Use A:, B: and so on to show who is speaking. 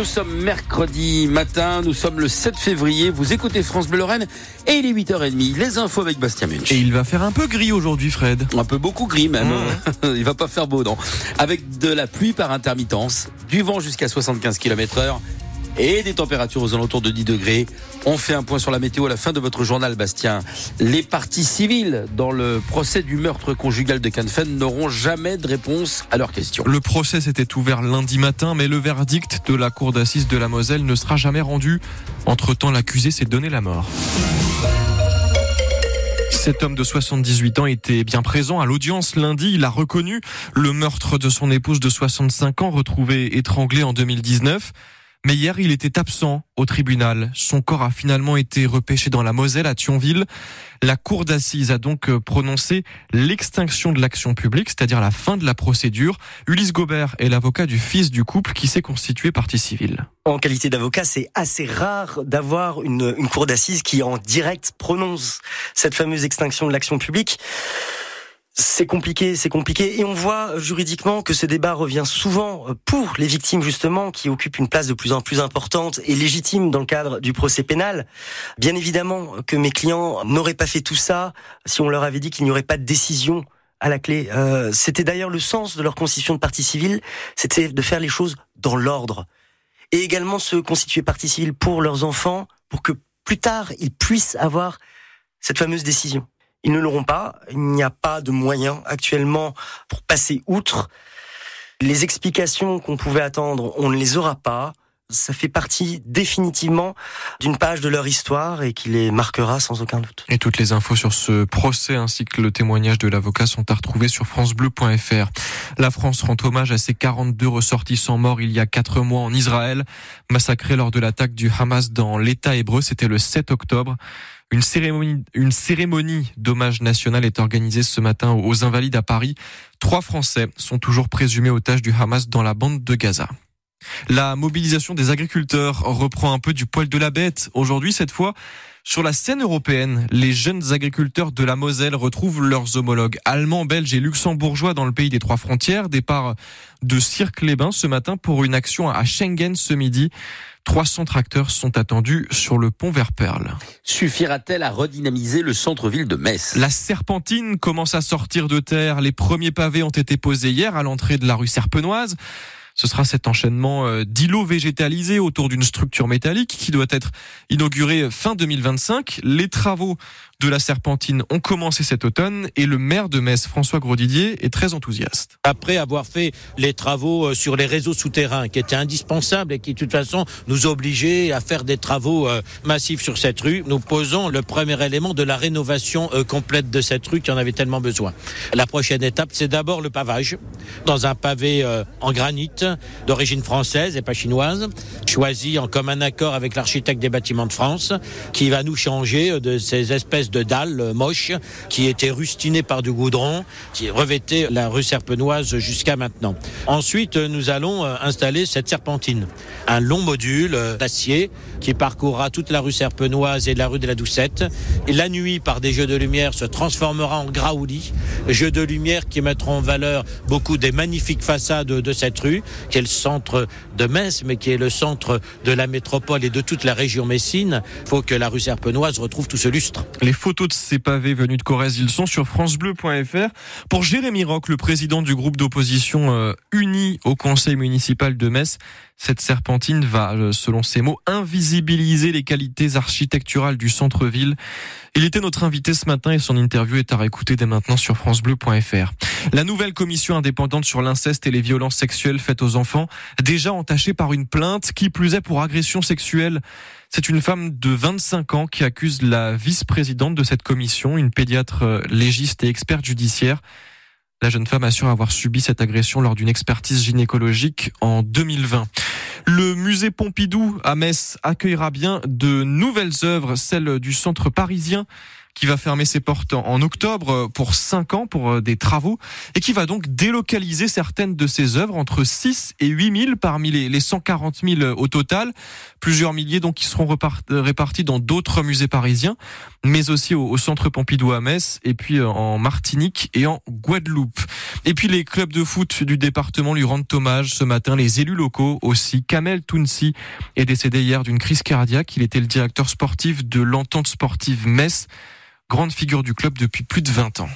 A: Nous sommes mercredi matin, nous sommes le 7 février, vous écoutez France Bleu Lorraine et il est 8h30, les infos avec Bastien Munch.
B: Et il va faire un peu gris aujourd'hui Fred.
A: Un peu beaucoup gris même, il va pas faire beau non. Avec de la pluie par intermittence, du vent jusqu'à 75 km heure et des températures aux alentours de 10 degrés. On fait un point sur la météo à la fin de votre journal, Bastien. Les parties civiles dans le procès du meurtre conjugal de Canfen n'auront jamais de réponse à leurs questions.
B: Le procès s'était ouvert lundi matin, mais le verdict de la cour d'assises de la Moselle ne sera jamais rendu. Entre-temps, l'accusé s'est donné la mort. Cet homme de 78 ans était bien présent à l'audience lundi. Il a reconnu le meurtre de son épouse de 65 ans, retrouvée étranglée en 2019. Mais hier, il était absent au tribunal. Son corps a finalement été repêché dans la Moselle à Thionville. La cour d'assises a donc euh, prononcé l'extinction de l'action publique, c'est-à-dire la fin de la procédure. Ulysse Gobert est l'avocat du fils du couple qui s'est constitué partie civile.
C: En qualité d'avocat, c'est assez rare d'avoir une, une cour d'assises qui en direct prononce cette fameuse extinction de l'action publique. C'est compliqué, c'est compliqué. Et on voit juridiquement que ce débat revient souvent pour les victimes, justement, qui occupent une place de plus en plus importante et légitime dans le cadre du procès pénal. Bien évidemment que mes clients n'auraient pas fait tout ça si on leur avait dit qu'il n'y aurait pas de décision à la clé. Euh, c'était d'ailleurs le sens de leur constitution de partie civile, c'était de faire les choses dans l'ordre. Et également se constituer partie civile pour leurs enfants, pour que plus tard, ils puissent avoir cette fameuse décision. Ils ne l'auront pas. Il n'y a pas de moyens actuellement pour passer outre. Les explications qu'on pouvait attendre, on ne les aura pas. Ça fait partie définitivement d'une page de leur histoire et qui les marquera sans aucun doute.
B: Et toutes les infos sur ce procès ainsi que le témoignage de l'avocat sont à retrouver sur francebleu.fr. La France rend hommage à ses 42 ressortissants morts il y a 4 mois en Israël, massacrés lors de l'attaque du Hamas dans l'État hébreu. C'était le 7 octobre. Une cérémonie, une cérémonie d'hommage national est organisée ce matin aux Invalides à Paris. Trois Français sont toujours présumés otages du Hamas dans la bande de Gaza. La mobilisation des agriculteurs reprend un peu du poil de la bête. Aujourd'hui, cette fois, sur la scène européenne, les jeunes agriculteurs de la Moselle retrouvent leurs homologues allemands, belges et luxembourgeois dans le pays des trois frontières. Départ de Cirque-les-Bains ce matin pour une action à Schengen ce midi. 300 tracteurs sont attendus sur le pont vers Perle.
A: Suffira-t-elle à redynamiser le centre-ville de Metz?
B: La serpentine commence à sortir de terre. Les premiers pavés ont été posés hier à l'entrée de la rue Serpenoise. Ce sera cet enchaînement euh, d'îlots végétalisés autour d'une structure métallique qui doit être inaugurée fin 2025. Les travaux de la Serpentine ont commencé cet automne et le maire de Metz, François Grosdidier, est très enthousiaste.
D: Après avoir fait les travaux euh, sur les réseaux souterrains qui étaient indispensables et qui de toute façon nous obligeaient à faire des travaux euh, massifs sur cette rue, nous posons le premier élément de la rénovation complète de cette rue qui en avait tellement besoin. La prochaine étape, c'est d'abord le pavage dans un pavé en granit d'origine française et pas chinoise, choisi en commun accord avec l'architecte des bâtiments de France, qui va nous changer de ces espèces de dalles moches qui étaient rustinées par du goudron, qui revêtaient la rue Serpenoise jusqu'à maintenant. Ensuite, nous allons euh, installer cette serpentine, un long module euh, d'acier qui parcourra toute la rue Serpenoise et la rue de la Doucette. Et la nuit, par des jeux de lumière, se transformera en graouli, jeux de lumière qui mettront en valeur beaucoup des magnifiques façades de cette rue, qui est le centre de Metz, mais qui est le centre de la métropole et de toute la région messine. Il faut que la rue Serpenoise retrouve tout ce lustre.
B: Photos de ces pavés venus de Corrèze, ils sont sur francebleu.fr. Pour Jérémy Roch, le président du groupe d'opposition euh, uni au conseil municipal de Metz, cette serpentine va, euh, selon ses mots, invisibiliser les qualités architecturales du centre-ville. Il était notre invité ce matin et son interview est à réécouter dès maintenant sur francebleu.fr. La nouvelle commission indépendante sur l'inceste et les violences sexuelles faites aux enfants, déjà entachée par une plainte, qui plus est pour agression sexuelle. C'est une femme de 25 ans qui accuse la vice-présidente de cette commission, une pédiatre euh, légiste et experte judiciaire. La jeune femme assure avoir subi cette agression lors d'une expertise gynécologique en 2020. Le musée Pompidou à Metz accueillera bien de nouvelles œuvres, celles du centre parisien qui va fermer ses portes en octobre pour 5 ans pour des travaux et qui va donc délocaliser certaines de ses œuvres entre 6 et 8 000 parmi les 140 000 au total. Plusieurs milliers donc qui seront répartis dans d'autres musées parisiens, mais aussi au, centre Pompidou à Metz et puis en Martinique et en Guadeloupe. Et puis les clubs de foot du département lui rendent hommage ce matin. Les élus locaux aussi. Kamel Tounsi est décédé hier d'une crise cardiaque. Il était le directeur sportif de l'entente sportive Metz, grande figure du club depuis plus de 20 ans.